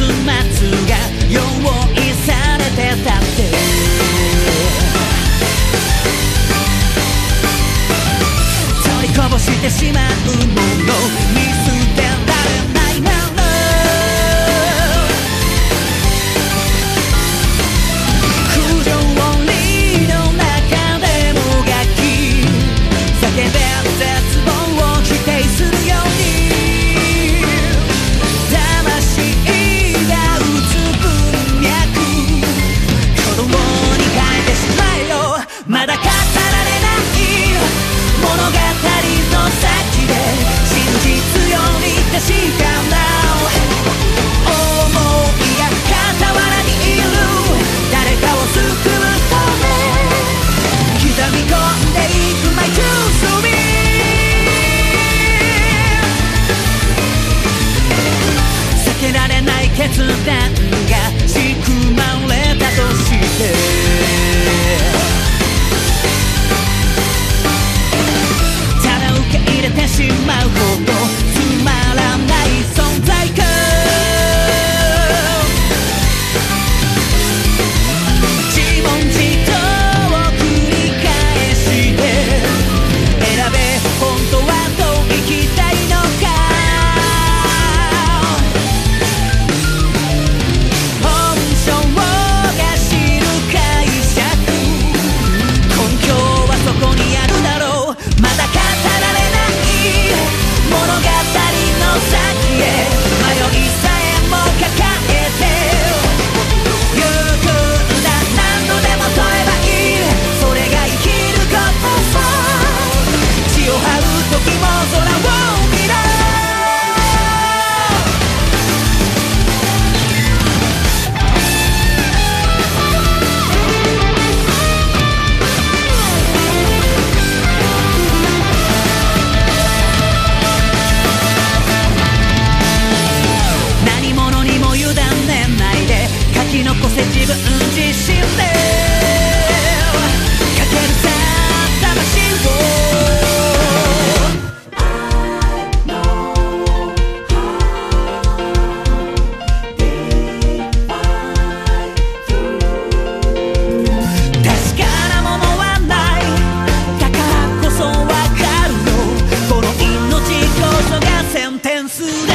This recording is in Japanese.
が用意されてたって。取りこぼしてしまうもの。決断が仕組まれ忘れ